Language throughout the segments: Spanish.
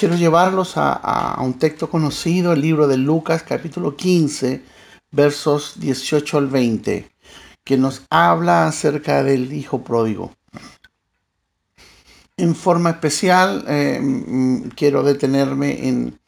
quiero llevarlos a, un texto conocido, el libro de Lucas capítulo 15, versos 18 al 20, que nos habla acerca del Hijo Pródigo. En forma especial, eh, mm, quiero detenerme en,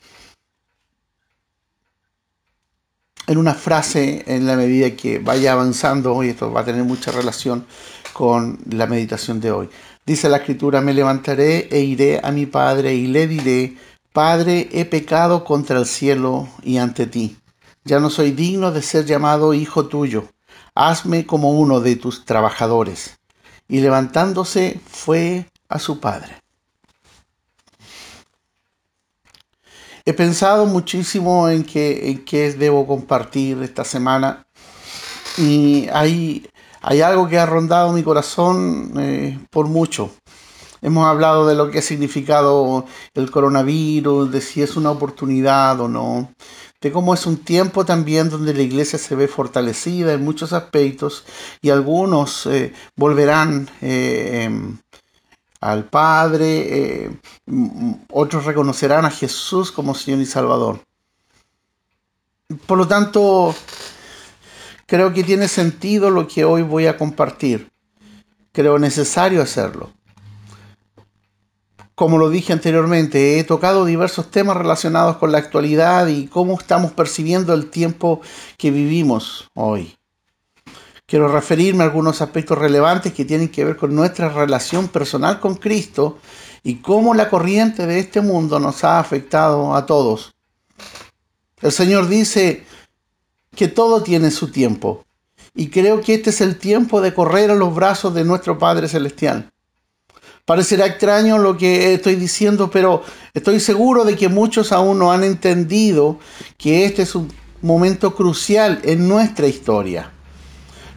en una frase en la medida que vaya avanzando, y esto va a tener mucha relación con la meditación de hoy. Dice la escritura, me levantaré e iré a mi padre y le diré, Padre, he pecado contra el cielo y ante ti. Ya no soy digno de ser llamado hijo tuyo. Hazme como uno de tus trabajadores. Y levantándose fue a su padre. He pensado muchísimo en qué, en qué debo compartir esta semana y hay hay algo que ha rondado mi corazón eh, por mucho. Hemos hablado de lo que ha significado el coronavirus, de si es una oportunidad o no, de cómo es un tiempo también donde la iglesia se ve fortalecida en muchos aspectos y algunos eh, volverán eh, al Padre, otros reconocerán a Jesús como Señor y Salvador. Por lo tanto, Creo que tiene sentido lo que hoy voy a compartir. Creo necesario hacerlo. Como lo dije anteriormente, he tocado diversos temas relacionados con la actualidad y cómo estamos percibiendo el tiempo que vivimos hoy. Quiero referirme a algunos aspectos relevantes que tienen que ver con nuestra relación personal con Cristo y cómo la corriente de este mundo nos ha afectado a todos. El Señor dice, que todo tiene su tiempo. Y creo que este es el tiempo de correr a los brazos de nuestro Padre Celestial. Parecerá extraño lo que estoy diciendo, pero estoy seguro de que muchos aún no han entendido que este es un momento crucial en nuestra historia.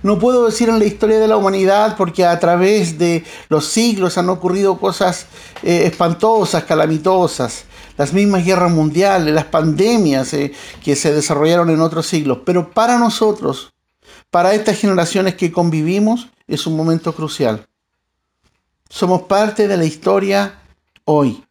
No puedo decir en la historia de la humanidad porque a través de los siglos han ocurrido cosas eh, espantosas, calamitosas las mismas guerras mundiales, las pandemias eh, que se desarrollaron en otros siglos. Pero para nosotros, para estas generaciones que convivimos, es un momento crucial. Somos parte de la historia hoy.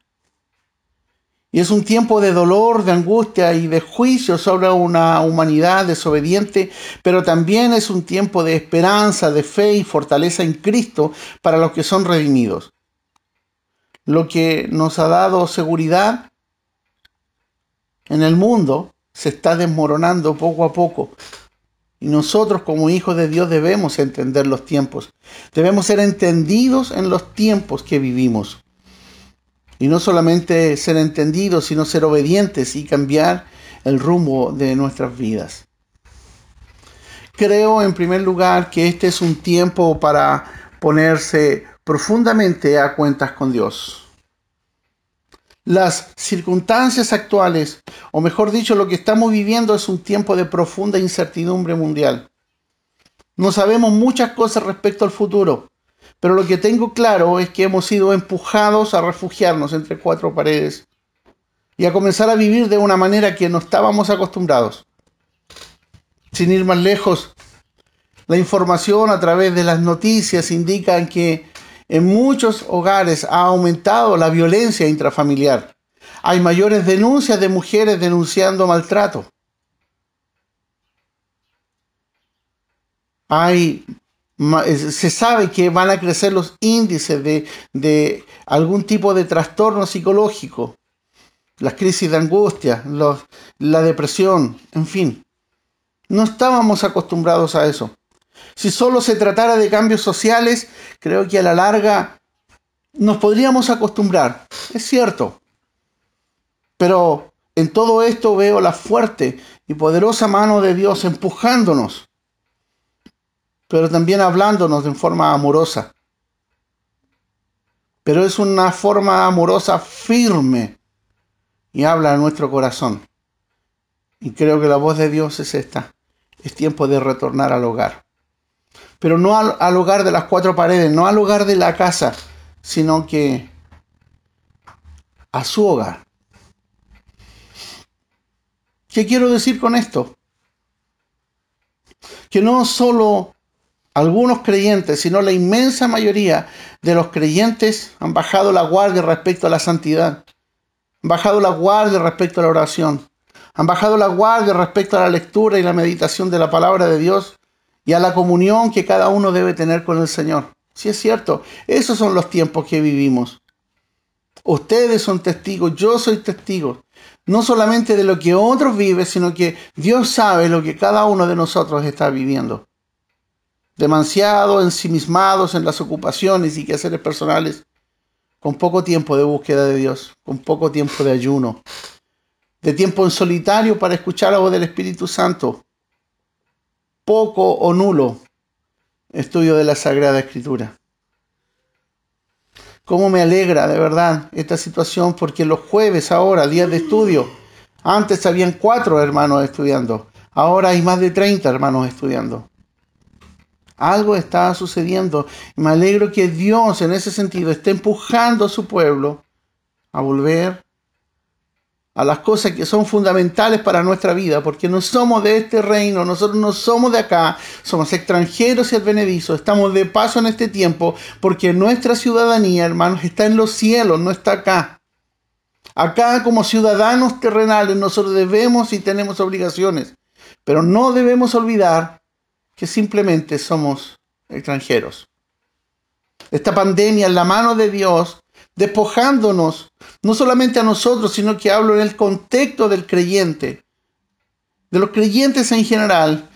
Y es un tiempo de dolor, de angustia y de juicio sobre una humanidad desobediente, pero también es un tiempo de esperanza, de fe y fortaleza en Cristo para los que son redimidos. Lo que nos ha dado seguridad en el mundo se está desmoronando poco a poco. Y nosotros como hijos de Dios debemos entender los tiempos. Debemos ser entendidos en los tiempos que vivimos. Y no solamente ser entendidos, sino ser obedientes y cambiar el rumbo de nuestras vidas. Creo en primer lugar que este es un tiempo para ponerse profundamente a cuentas con Dios. Las circunstancias actuales, o mejor dicho, lo que estamos viviendo es un tiempo de profunda incertidumbre mundial. No sabemos muchas cosas respecto al futuro, pero lo que tengo claro es que hemos sido empujados a refugiarnos entre cuatro paredes y a comenzar a vivir de una manera que no estábamos acostumbrados. Sin ir más lejos, la información a través de las noticias indica que en muchos hogares ha aumentado la violencia intrafamiliar. Hay mayores denuncias de mujeres denunciando maltrato. Hay, se sabe que van a crecer los índices de, algún tipo de trastorno psicológico, las crisis de angustia, la depresión, en fin. No estábamos acostumbrados a eso. Si solo se tratara de cambios sociales, creo que a la larga nos podríamos acostumbrar. Es cierto. Pero en todo esto veo la fuerte y poderosa mano de Dios empujándonos, pero también hablándonos de forma amorosa. Pero es una forma amorosa firme y habla a nuestro corazón. Y creo que la voz de Dios es esta. Es tiempo de retornar al hogar pero no al, hogar de las cuatro paredes, no al hogar de la casa, sino que a su hogar. ¿Qué quiero decir con esto? Que no solo algunos creyentes, sino la inmensa mayoría de los creyentes han bajado la guardia respecto a la santidad. Han bajado la guardia respecto a la oración. Han bajado la guardia respecto a la lectura y la meditación de la palabra de Dios y a la comunión que cada uno debe tener con el Señor. Sí es cierto, esos son los tiempos que vivimos. Ustedes son testigos, yo soy testigo, no solamente de lo que otros viven, sino que Dios sabe lo que cada uno de nosotros está viviendo. Demasiado ensimismados en las ocupaciones y quehaceres personales, con poco tiempo de búsqueda de Dios, con poco tiempo de ayuno, de tiempo en solitario para escuchar la voz del Espíritu Santo, poco o nulo estudio de la Sagrada Escritura. Cómo me alegra de verdad esta situación porque los jueves ahora, días de estudio, antes habían cuatro hermanos estudiando, ahora hay más de 30 hermanos estudiando. Algo está sucediendo me alegro que Dios en ese sentido esté empujando a su pueblo a volver a las cosas que son fundamentales para nuestra vida, porque no somos de este reino, nosotros no somos de acá, somos extranjeros y advenedizos, estamos de paso en este tiempo, porque nuestra ciudadanía, hermanos, está en los cielos, no está acá. Acá como ciudadanos terrenales nosotros debemos y tenemos obligaciones, pero no debemos olvidar que simplemente somos extranjeros. Esta pandemia en la mano de Dios despojándonos, no solamente a nosotros, sino que hablo en el contexto del creyente, de los creyentes en general,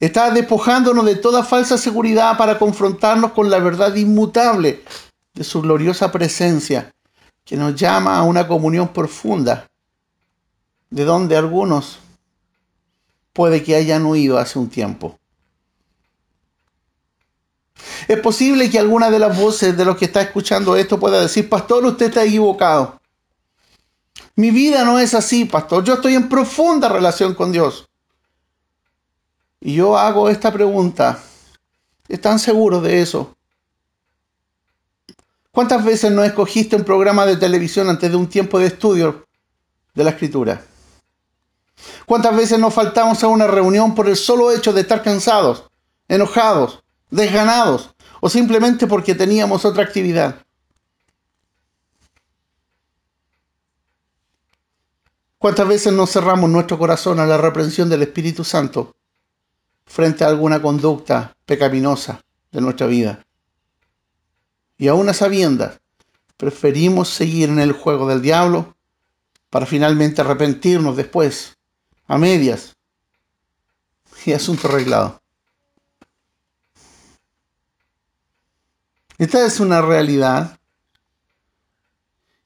está despojándonos de toda falsa seguridad para confrontarnos con la verdad inmutable de su gloriosa presencia, que nos llama a una comunión profunda, de donde algunos puede que hayan huido hace un tiempo. Es posible que alguna de las voces de los que está escuchando esto pueda decir, pastor, usted está equivocado. Mi vida no es así, pastor. Yo estoy en profunda relación con Dios. Y yo hago esta pregunta. ¿Están seguros de eso? ¿Cuántas veces no escogiste un programa de televisión antes de un tiempo de estudio de la escritura? ¿Cuántas veces nos faltamos a una reunión por el solo hecho de estar cansados, enojados, desganados o simplemente porque teníamos otra actividad. ¿Cuántas veces nos cerramos nuestro corazón a la reprensión del Espíritu Santo frente a alguna conducta pecaminosa de nuestra vida? Y aún a sabiendas, preferimos seguir en el juego del diablo para finalmente arrepentirnos después, a medias, y asunto arreglado. Esta es una realidad.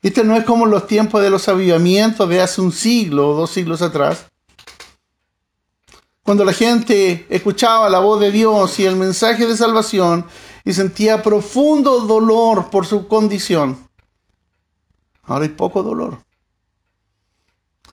Este no es como los tiempos de los avivamientos de hace un siglo o dos siglos atrás. Cuando la gente escuchaba la voz de Dios y el mensaje de salvación y sentía profundo dolor por su condición. Ahora hay poco dolor.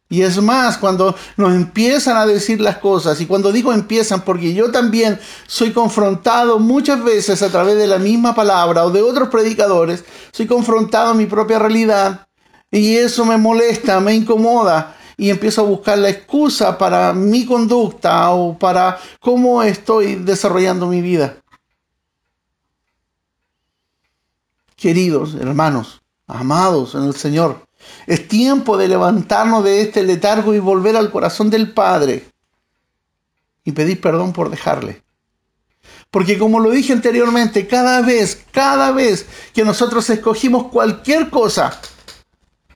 Y es más, cuando nos empiezan a decir las cosas, y cuando digo empiezan, porque yo también soy confrontado muchas veces a través de la misma palabra o de otros predicadores, soy confrontado en mi propia realidad, y eso me molesta, me incomoda, y empiezo a buscar la excusa para mi conducta o para cómo estoy desarrollando mi vida. Queridos hermanos, amados en el Señor, es tiempo de levantarnos de este letargo y volver al corazón del Padre y pedir perdón por dejarle. Porque como lo dije anteriormente, cada vez, cada vez que nosotros escogimos cualquier cosa,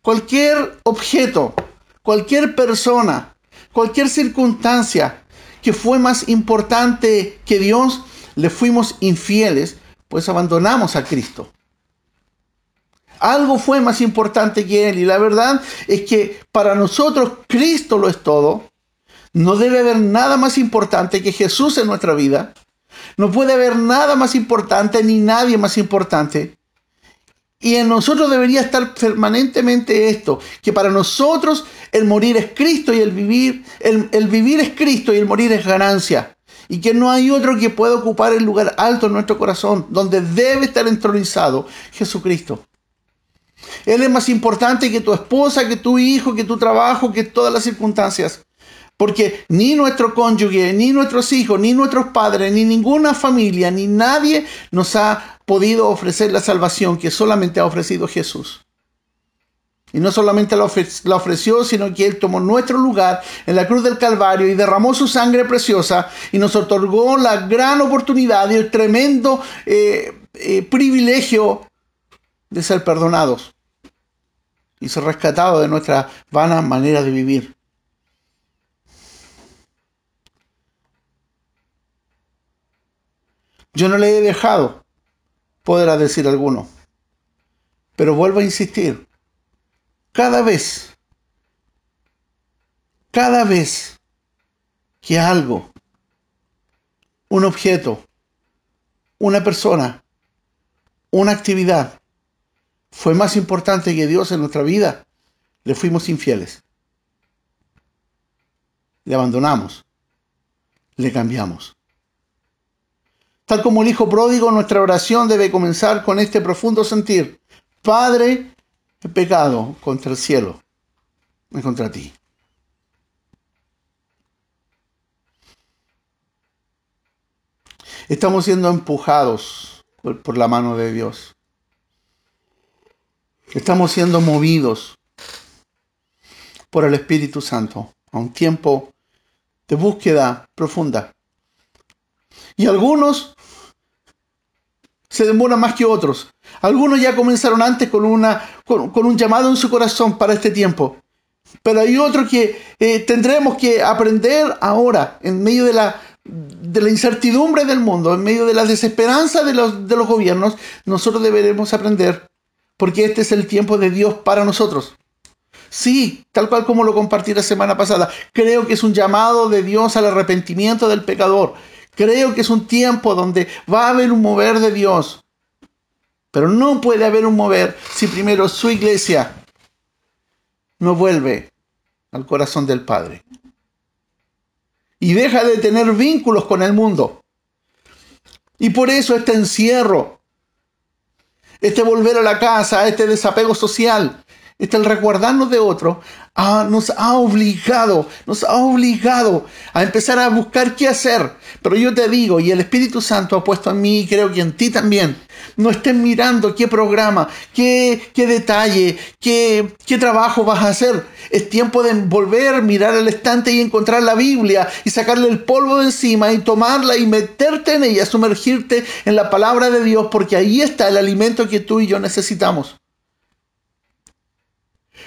cualquier objeto, cualquier persona, cualquier circunstancia que fue más importante que Dios, le fuimos infieles, pues abandonamos a Cristo. Algo fue más importante que Él. Y la verdad es que para nosotros Cristo lo es todo. No debe haber nada más importante que Jesús en nuestra vida. No puede haber nada más importante ni nadie más importante. Y en nosotros debería estar permanentemente esto, que para nosotros el morir es Cristo y el vivir, el, vivir es Cristo y el morir es ganancia. Y que no hay otro que pueda ocupar el lugar alto en nuestro corazón, donde debe estar entronizado Jesucristo. Él es más importante que tu esposa, que tu hijo, que tu trabajo, que todas las circunstancias. Porque ni nuestro cónyuge, ni nuestros hijos, ni nuestros padres, ni ninguna familia, ni nadie nos ha podido ofrecer la salvación que solamente ha ofrecido Jesús. Y no solamente la, ofreció, sino que Él tomó nuestro lugar en la cruz del Calvario y derramó su sangre preciosa y nos otorgó la gran oportunidad y el tremendo eh, eh, privilegio de ser perdonados y ser rescatados de nuestra vana manera de vivir. Yo no le he dejado, podrá decir alguno. Pero vuelvo a insistir, cada vez, cada vez que algo, un objeto, una persona, una actividad fue más importante que Dios en nuestra vida, le fuimos infieles. Le abandonamos, le cambiamos. Tal como el Hijo pródigo, nuestra oración debe comenzar con este profundo sentir. Padre, he pecado contra el cielo y contra ti. Estamos siendo empujados por, por, la mano de Dios. Estamos siendo movidos por el Espíritu Santo a un tiempo de búsqueda profunda. Y algunos se demora más que otros. Algunos ya comenzaron antes con, una, con, un llamado en su corazón para este tiempo. Pero hay otros que eh, tendremos que aprender ahora, en medio de la, de la incertidumbre del mundo, en medio de la desesperanza de los, de los gobiernos, nosotros deberemos aprender, porque este es el tiempo de Dios para nosotros. Sí, tal cual como lo compartí la semana pasada, creo que es un llamado de Dios al arrepentimiento del pecador. Creo que es un tiempo donde va a haber un mover de Dios. Pero no puede haber un mover si primero su iglesia no vuelve al corazón del Padre. Y deja de tener vínculos con el mundo. Y por eso este encierro, este volver a la casa, este desapego social, este el recordarnos de otro, nos ha obligado, nos ha obligado a empezar a buscar qué hacer. Pero yo te digo, y el Espíritu Santo ha puesto en mí y creo que en ti también, no estén mirando qué programa, qué, qué detalle, qué, qué trabajo vas a hacer. Es tiempo de volver, mirar al estante y encontrar la Biblia y sacarle el polvo de encima y tomarla y meterte en ella, sumergirte en la palabra de Dios, porque ahí está el alimento que tú y yo necesitamos.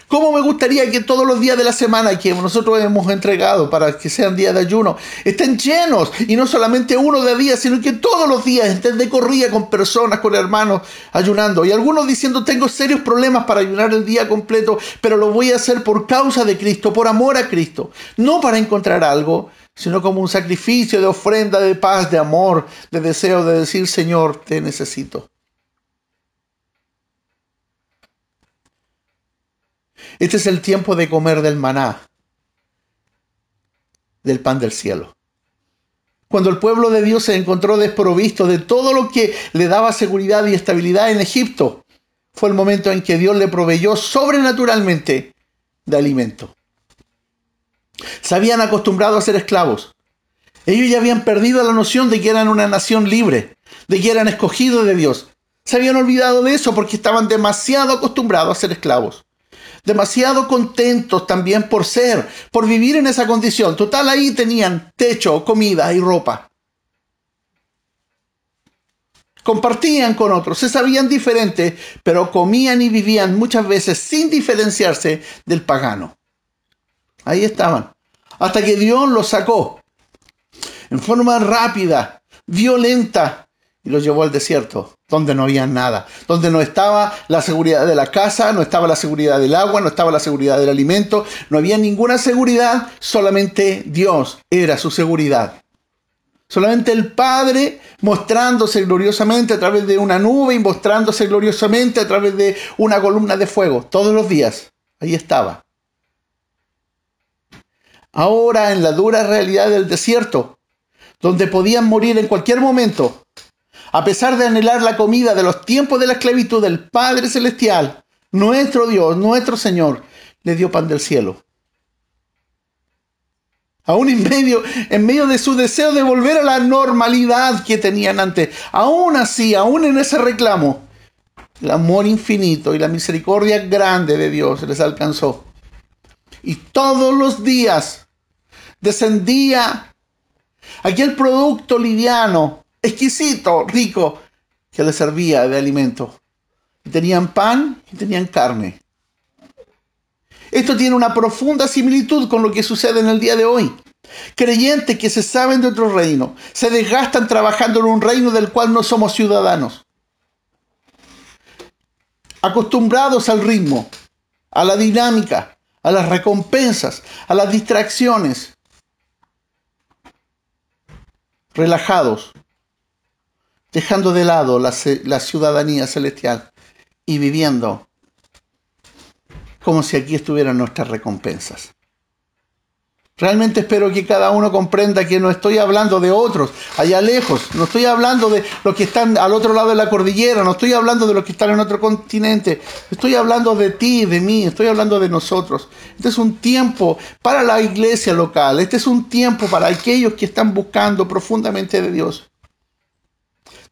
¿Cómo me gustaría que todos los días de la semana que nosotros hemos entregado para que sean días de ayuno estén llenos? Y no solamente uno de día, sino que todos los días estén de corrida con personas, con hermanos ayunando. Y algunos diciendo, tengo serios problemas para ayunar el día completo, pero lo voy a hacer por causa de Cristo, por amor a Cristo. No para encontrar algo, sino como un sacrificio de ofrenda, de paz, de amor, de deseo de decir, Señor, te necesito. Este es el tiempo de comer del maná, del pan del cielo. Cuando el pueblo de Dios se encontró desprovisto de todo lo que le daba seguridad y estabilidad en Egipto, fue el momento en que Dios le proveyó sobrenaturalmente de alimento. Se habían acostumbrado a ser esclavos. Ellos ya habían perdido la noción de que eran una nación libre, de que eran escogidos de Dios. Se habían olvidado de eso porque estaban demasiado acostumbrados a ser esclavos demasiado contentos también por ser, por vivir en esa condición. Total, ahí tenían techo, comida y ropa. Compartían con otros, se sabían diferentes, pero comían y vivían muchas veces sin diferenciarse del pagano. Ahí estaban. Hasta que Dios los sacó en forma rápida, violenta, y los llevó al desierto, donde no había nada, donde no estaba la seguridad de la casa, no estaba la seguridad del agua, no estaba la seguridad del alimento, no había ninguna seguridad, solamente Dios era su seguridad. Solamente el Padre mostrándose gloriosamente a través de una nube y mostrándose gloriosamente a través de una columna de fuego, todos los días. Ahí estaba. Ahora en la dura realidad del desierto, donde podían morir en cualquier momento, a pesar de anhelar la comida de los tiempos de la esclavitud del Padre Celestial, nuestro Dios, nuestro Señor, le dio pan del cielo. Aún en medio, en medio de su deseo de volver a la normalidad que tenían antes. Aún así, aún en ese reclamo, el amor infinito y la misericordia grande de Dios les alcanzó. Y todos los días descendía aquel producto liviano, exquisito, rico, que les servía de alimento. tenían pan y tenían carne. Esto tiene una profunda similitud con lo que sucede en el día de hoy. Creyentes que se saben de otro reino, se desgastan trabajando en un reino del cual no somos ciudadanos acostumbrados al ritmo, a la dinámica, a las recompensas, a las distracciones, relajados, dejando de lado la, ciudadanía celestial y viviendo como si aquí estuvieran nuestras recompensas. Realmente espero que cada uno comprenda que no estoy hablando de otros allá lejos, no estoy hablando de los que están al otro lado de la cordillera, no estoy hablando de los que están en otro continente, estoy hablando de ti, de mí, estoy hablando de nosotros. Este es un tiempo para la iglesia local, este es un tiempo para aquellos que están buscando profundamente de Dios.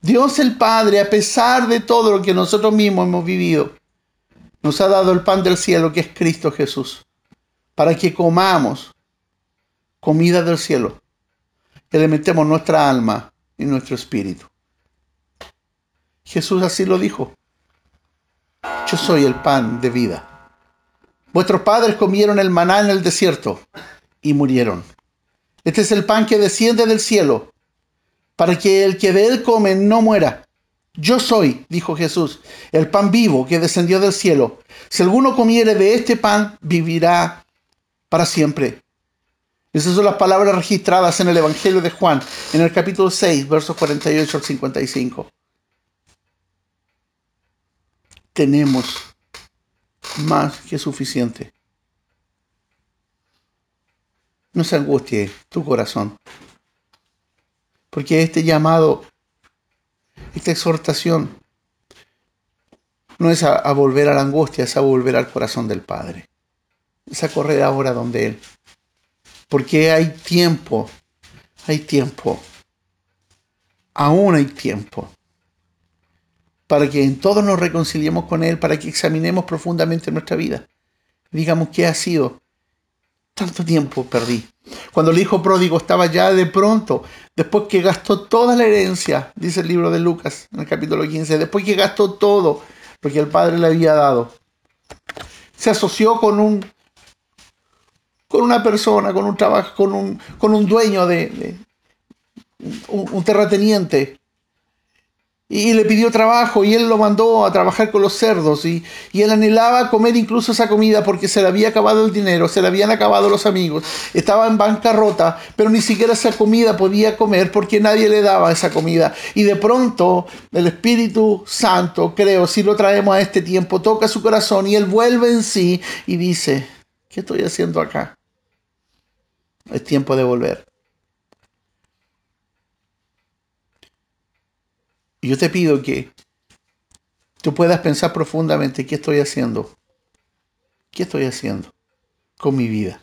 Dios el Padre, a pesar de todo lo que nosotros mismos hemos vivido, nos ha dado el pan del cielo que es Cristo Jesús, para que comamos comida del cielo, que le metemos nuestra alma y nuestro espíritu. Jesús así lo dijo. Yo soy el pan de vida. Vuestros padres comieron el maná en el desierto y murieron. Este es el pan que desciende del cielo, para que el que de él come no muera. Yo soy, dijo Jesús, el pan vivo que descendió del cielo. Si alguno comiere de este pan, vivirá para siempre. Esas son las palabras registradas en el Evangelio de Juan, en el capítulo 6, versos 48 al 55. Tenemos más que suficiente. No se angustie tu corazón, porque este llamado, esta exhortación, no es a, volver a la angustia, es a volver al corazón del Padre. Es a correr ahora donde Él porque hay tiempo, hay tiempo, aún hay tiempo, para que en todos nos reconciliemos con Él, para que examinemos profundamente nuestra vida. Digamos qué ha sido. Tanto tiempo perdí. Cuando el hijo pródigo estaba ya de pronto, después que gastó toda la herencia, dice el libro de Lucas en el capítulo 15, después que gastó todo lo que el padre le había dado, se asoció con un con una persona, con un trabajo, con un, con un dueño de, un, terrateniente. Y, le pidió trabajo y él lo mandó a trabajar con los cerdos y, y, él anhelaba comer incluso esa comida porque se le había acabado el dinero, se le habían acabado los amigos, estaba en bancarrota, pero ni siquiera esa comida podía comer porque nadie le daba esa comida. Y de pronto el Espíritu Santo, creo, si lo traemos a este tiempo, toca su corazón y él vuelve en sí y dice, ¿qué estoy haciendo acá? Es tiempo de volver. Yo te pido que tú puedas pensar profundamente qué estoy haciendo. ¿Qué estoy haciendo con mi vida?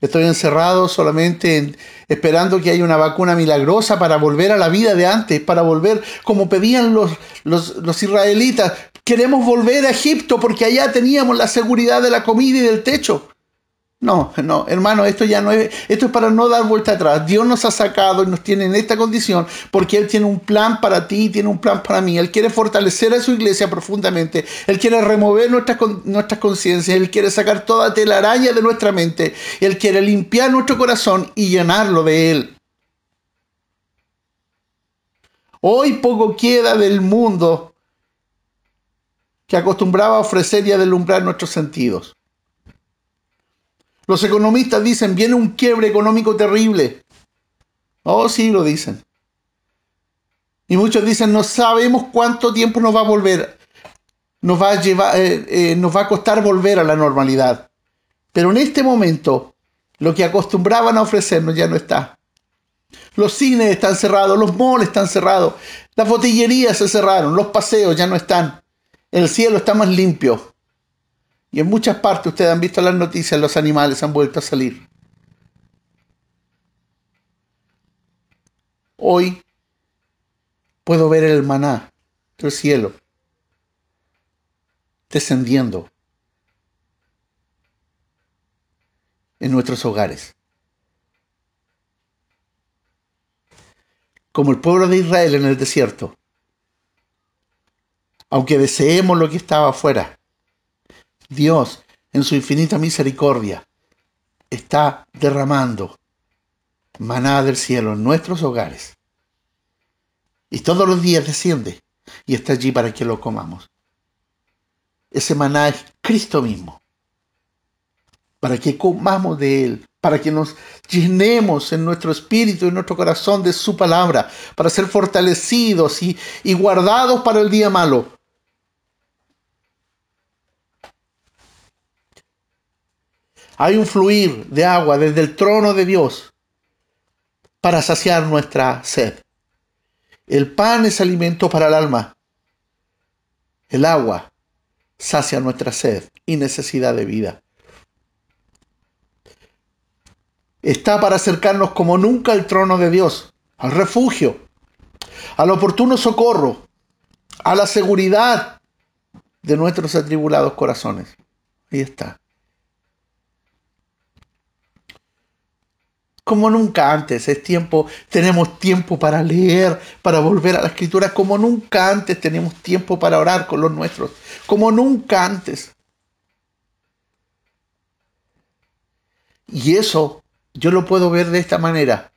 Estoy encerrado solamente esperando que haya una vacuna milagrosa para volver a la vida de antes, para volver como pedían los, los, los, israelitas. Queremos volver a Egipto porque allá teníamos la seguridad de la comida y del techo. No, no, hermano, esto ya no es, esto es para no dar vuelta atrás. Dios nos ha sacado y nos tiene en esta condición porque Él tiene un plan para ti y tiene un plan para mí. Él quiere fortalecer a su iglesia profundamente. Él quiere remover nuestras, nuestras conciencias. Él quiere sacar toda telaraña de nuestra mente. Él quiere limpiar nuestro corazón y llenarlo de Él. Hoy poco queda del mundo que acostumbraba a ofrecer y a deslumbrar nuestros sentidos. Los economistas dicen, viene un quiebre económico terrible. Oh, sí, lo dicen. Y muchos dicen, no sabemos cuánto tiempo nos va a volver, nos va a, llevar, eh, eh, nos va a costar volver a la normalidad. Pero en este momento, lo que acostumbraban a ofrecernos ya no está. Los cines están cerrados, los malls están cerrados, las botillerías se cerraron, los paseos ya no están. El cielo está más limpio. Y en muchas partes ustedes han visto las noticias, los animales han vuelto a salir. Hoy puedo ver el maná del cielo descendiendo en nuestros hogares. Como el pueblo de Israel en el desierto. Aunque deseemos lo que estaba afuera, Dios, en su infinita misericordia, está derramando maná del cielo en nuestros hogares. Y todos los días desciende y está allí para que lo comamos. Ese maná es Cristo mismo. Para que comamos de Él, para que nos llenemos en nuestro espíritu y en nuestro corazón de su palabra, para ser fortalecidos y, y guardados para el día malo. Hay un fluir de agua desde el trono de Dios para saciar nuestra sed. El pan es alimento para el alma. El agua sacia nuestra sed y necesidad de vida. Está para acercarnos como nunca al trono de Dios, al refugio, al oportuno socorro, a la seguridad de nuestros atribulados corazones. Ahí está. Como nunca antes. Es tiempo, tenemos tiempo para leer, para volver a la escritura, como nunca antes tenemos tiempo para orar con los nuestros, como nunca antes. Y eso yo lo puedo ver de esta manera.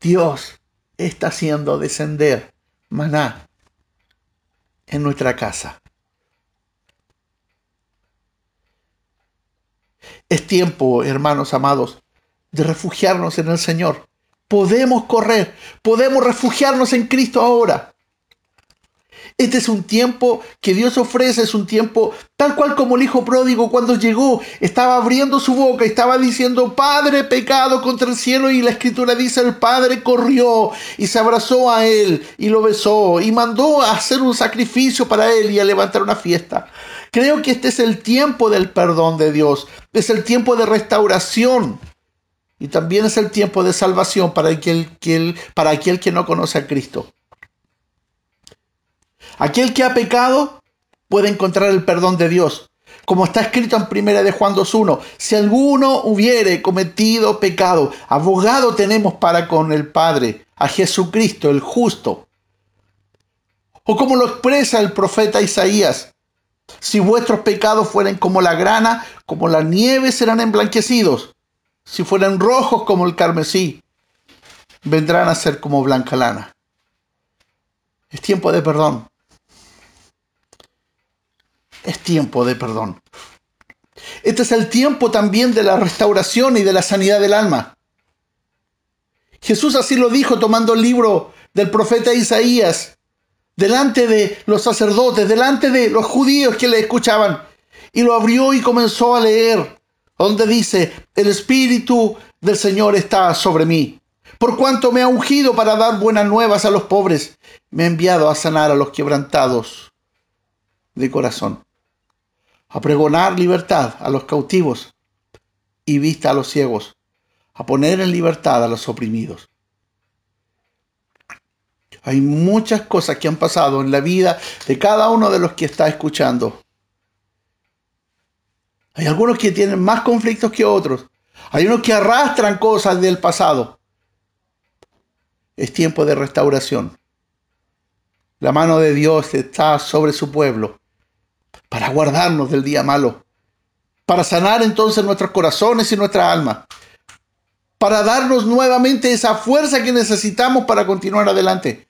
Dios está haciendo descender maná en nuestra casa. Es tiempo, hermanos amados, de refugiarnos en el Señor. Podemos correr, podemos refugiarnos en Cristo ahora. Este es un tiempo que Dios ofrece, es un tiempo tal cual como el Hijo pródigo cuando llegó, estaba abriendo su boca, estaba diciendo, Padre, pecado contra el cielo, y la escritura dice, el Padre corrió y se abrazó a él y lo besó y mandó a hacer un sacrificio para él y a levantar una fiesta. Creo que este es el tiempo del perdón de Dios, es el tiempo de restauración. Y también es el tiempo de salvación para aquel, que, no conoce a Cristo. Aquel que ha pecado puede encontrar el perdón de Dios. Como está escrito en 1 de Juan 2.1, si alguno hubiere cometido pecado, abogado tenemos para con el Padre, a Jesucristo el justo. O como lo expresa el profeta Isaías, si vuestros pecados fueren como la grana, como la nieve serán emblanquecidos si fueran rojos como el carmesí, vendrán a ser como blanca lana. Es tiempo de perdón. Es tiempo de perdón. Este es el tiempo también de la restauración y de la sanidad del alma. Jesús así lo dijo tomando el libro del profeta Isaías, delante de los sacerdotes, delante de los judíos que le escuchaban, y lo abrió y comenzó a leer donde dice, el Espíritu del Señor está sobre mí, por cuanto me ha ungido para dar buenas nuevas a los pobres, me ha enviado a sanar a los quebrantados de corazón, a pregonar libertad a los cautivos y vista a los ciegos, a poner en libertad a los oprimidos. Hay muchas cosas que han pasado en la vida de cada uno de los que está escuchando hay algunos que tienen más conflictos que otros. Hay unos que arrastran cosas del pasado. Es tiempo de restauración. La mano de Dios está sobre su pueblo para guardarnos del día malo, para sanar entonces nuestros corazones y nuestra alma, para darnos nuevamente esa fuerza que necesitamos para continuar adelante.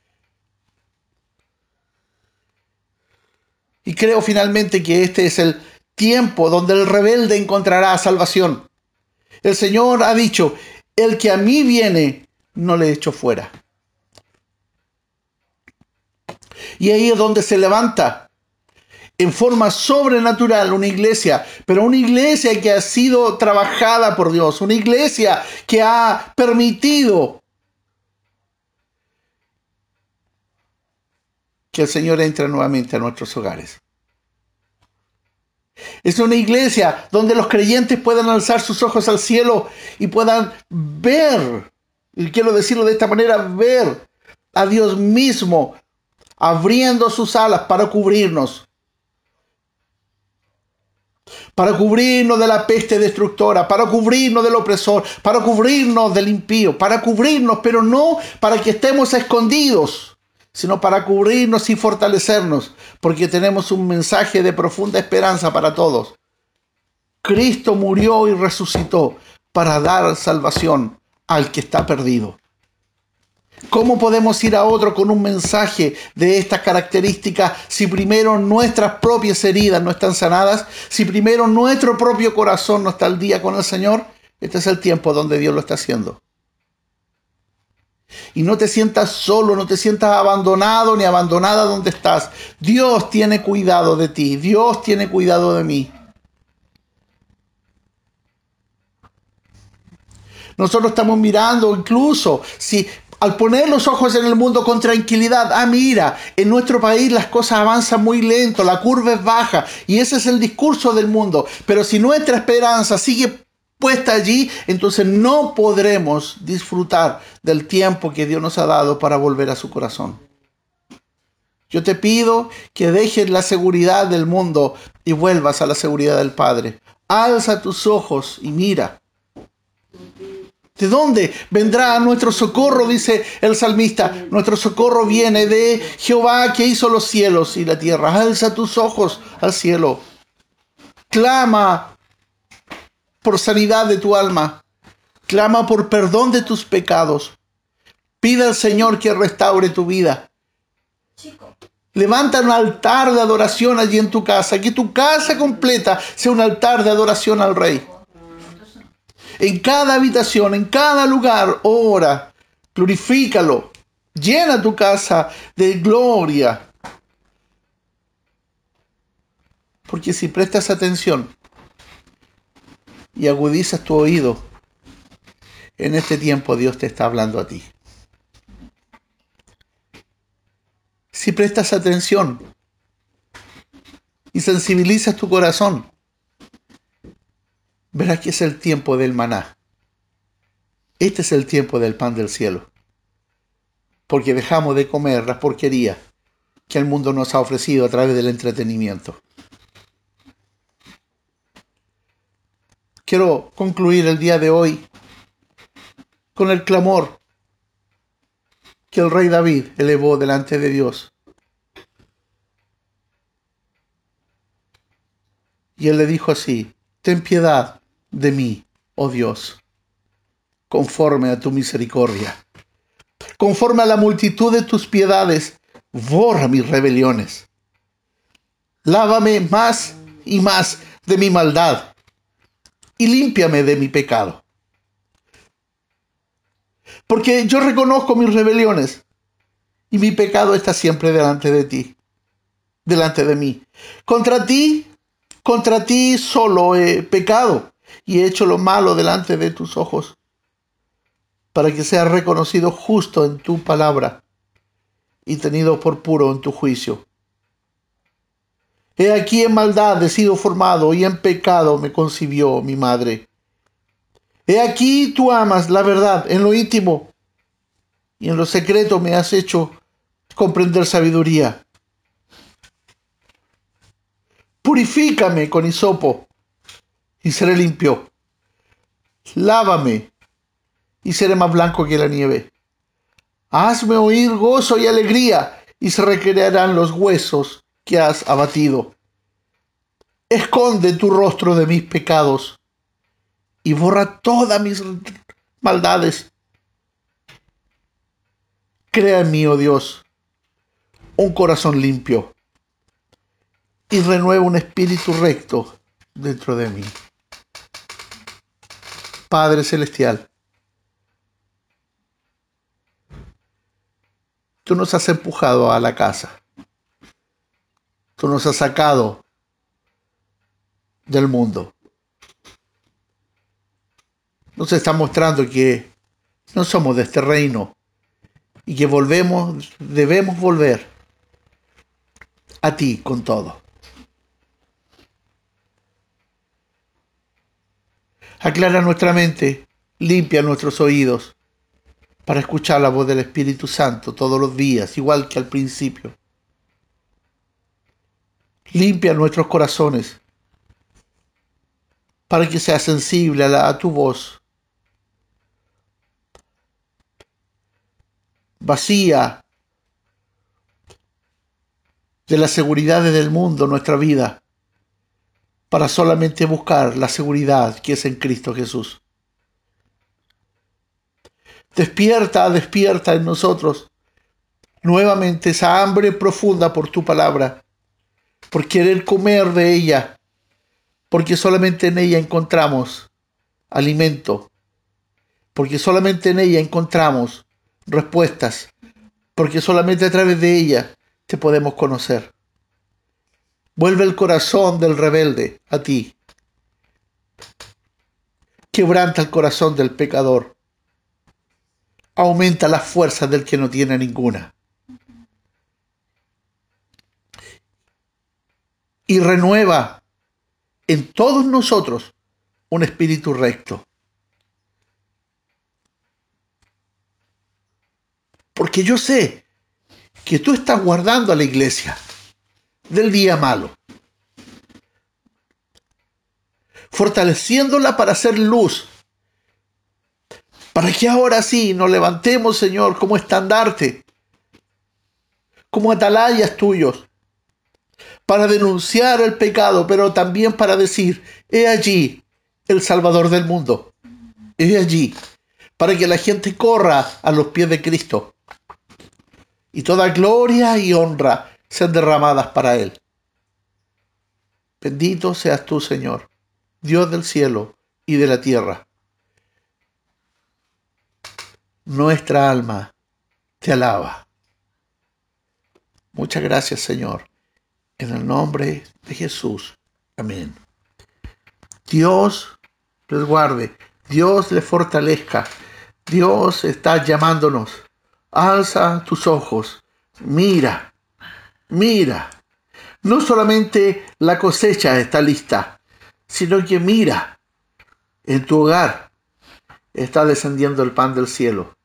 Y creo finalmente que este es el tiempo donde el rebelde encontrará salvación. El Señor ha dicho, el que a mí viene, no le echo fuera. Y ahí es donde se levanta en forma sobrenatural una iglesia, pero una iglesia que ha sido trabajada por Dios, una iglesia que ha permitido que el Señor entre nuevamente a nuestros hogares. Es una iglesia donde los creyentes puedan alzar sus ojos al cielo y puedan ver, y quiero decirlo de esta manera, ver a Dios mismo abriendo sus alas para cubrirnos. para cubrirnos de la peste destructora, para cubrirnos del opresor, para cubrirnos del impío, para cubrirnos, pero no para que estemos escondidos, sino para cubrirnos y fortalecernos, porque tenemos un mensaje de profunda esperanza para todos. Cristo murió y resucitó para dar salvación al que está perdido. ¿Cómo podemos ir a otro con un mensaje de estas características si primero nuestras propias heridas no están sanadas? Si primero nuestro propio corazón no está al día con el Señor? Este es el tiempo donde Dios lo está haciendo. Y no te sientas solo, no te sientas abandonado ni abandonada donde estás. Dios tiene cuidado de ti, Dios tiene cuidado de mí. Nosotros estamos mirando incluso si al poner los ojos en el mundo con tranquilidad, ah, mira, en nuestro país las cosas avanzan muy lento, la curva es baja y ese es el discurso del mundo. Pero si nuestra esperanza sigue puesta allí, entonces no podremos disfrutar del tiempo que Dios nos ha dado para volver a su corazón. Yo te pido que dejes la seguridad del mundo y vuelvas a la seguridad del Padre. Alza tus ojos y mira. ¿De dónde vendrá nuestro socorro? Dice el salmista. Nuestro socorro viene de Jehová que hizo los cielos y la tierra. Alza tus ojos al cielo. Clama por sanidad de tu alma. Clama por perdón de tus pecados. Pide al Señor que restaure tu vida. Levanta un altar de adoración allí en tu casa. Que tu casa completa sea un altar de adoración al Rey en cada habitación, en cada lugar, ora, glorifícalo, llena tu casa de gloria. Porque si prestas atención y agudizas tu oído, en este tiempo Dios te está hablando a ti. Si prestas atención y sensibilizas tu corazón, verás que es el tiempo del maná. Este es el tiempo del pan del cielo. Porque dejamos de comer la porquería que el mundo nos ha ofrecido a través del entretenimiento. Quiero concluir el día de hoy con el clamor que el rey David elevó delante de Dios. Y él le dijo así, ten piedad de mí, oh Dios, conforme a tu misericordia. Conforme a la multitud de tus piedades, borra mis rebeliones. Lávame más y más de mi maldad y límpiame de mi pecado. Porque yo reconozco mis rebeliones y mi pecado está siempre delante de ti, delante de mí. Contra ti, contra ti solo he pecado y he hecho lo malo delante de tus ojos, para que sea reconocido justo en tu palabra y tenido por puro en tu juicio. He aquí en maldad he sido formado y en pecado me concibió mi madre. He aquí tú amas la verdad en lo íntimo y en lo secreto me has hecho comprender sabiduría. Purifícame con hisopo y seré limpio. Lávame y seré más blanco que la nieve. Hazme oír gozo y alegría y se recrearán los huesos que has abatido. Esconde tu rostro de mis pecados y borra todas mis maldades. Crea en mí, oh Dios, un corazón limpio y renueva un espíritu recto dentro de mí. Padre Celestial, tú nos has empujado a la casa. Tú nos has sacado del mundo. Nos está mostrando que no somos de este reino y que volvemos, debemos volver a ti con todo. Aclara nuestra mente, limpia nuestros oídos para escuchar la voz del Espíritu Santo todos los días, igual que al principio. Limpia nuestros corazones para que sea sensible a, a tu voz. Vacía de las seguridades del mundo nuestra vida para solamente buscar la seguridad que es en Cristo Jesús. Despierta, despierta en nosotros nuevamente esa hambre profunda por tu palabra, por querer comer de ella, porque solamente en ella encontramos alimento, porque solamente en ella encontramos respuestas, porque solamente a través de ella te podemos conocer. Vuelve el corazón del rebelde a ti. Quebranta el corazón del pecador. Aumenta las fuerzas del que no tiene ninguna. Y renueva en todos nosotros un espíritu recto. Porque yo sé que tú estás guardando a la iglesia del día malo, fortaleciéndola para hacer luz, para que ahora sí nos levantemos, Señor, como estandarte, como atalayas tuyos, para denunciar el pecado, pero también para decir, he allí el Salvador del mundo, he allí, para que la gente corra a los pies de Cristo y toda gloria y honra sean derramadas para Él. Bendito seas tú, Señor, Dios del cielo y de la tierra. Nuestra alma te alaba. Muchas gracias, Señor. En el nombre de Jesús. Amén. Dios les guarde. Dios les fortalezca. Dios está llamándonos. Alza tus ojos. Mira. Mira. No solamente la cosecha está lista, sino que mira. En tu hogar está descendiendo el pan del cielo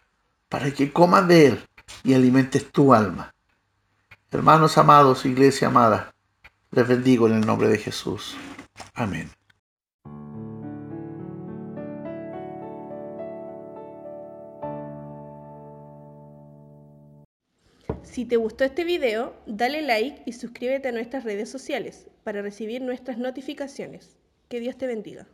para que comas de él y alimentes tu alma. Hermanos amados, iglesia amada, les bendigo en el nombre de Jesús. Amén. Si te gustó este video, dale like y suscríbete a nuestras redes sociales para recibir nuestras notificaciones. Que Dios te bendiga.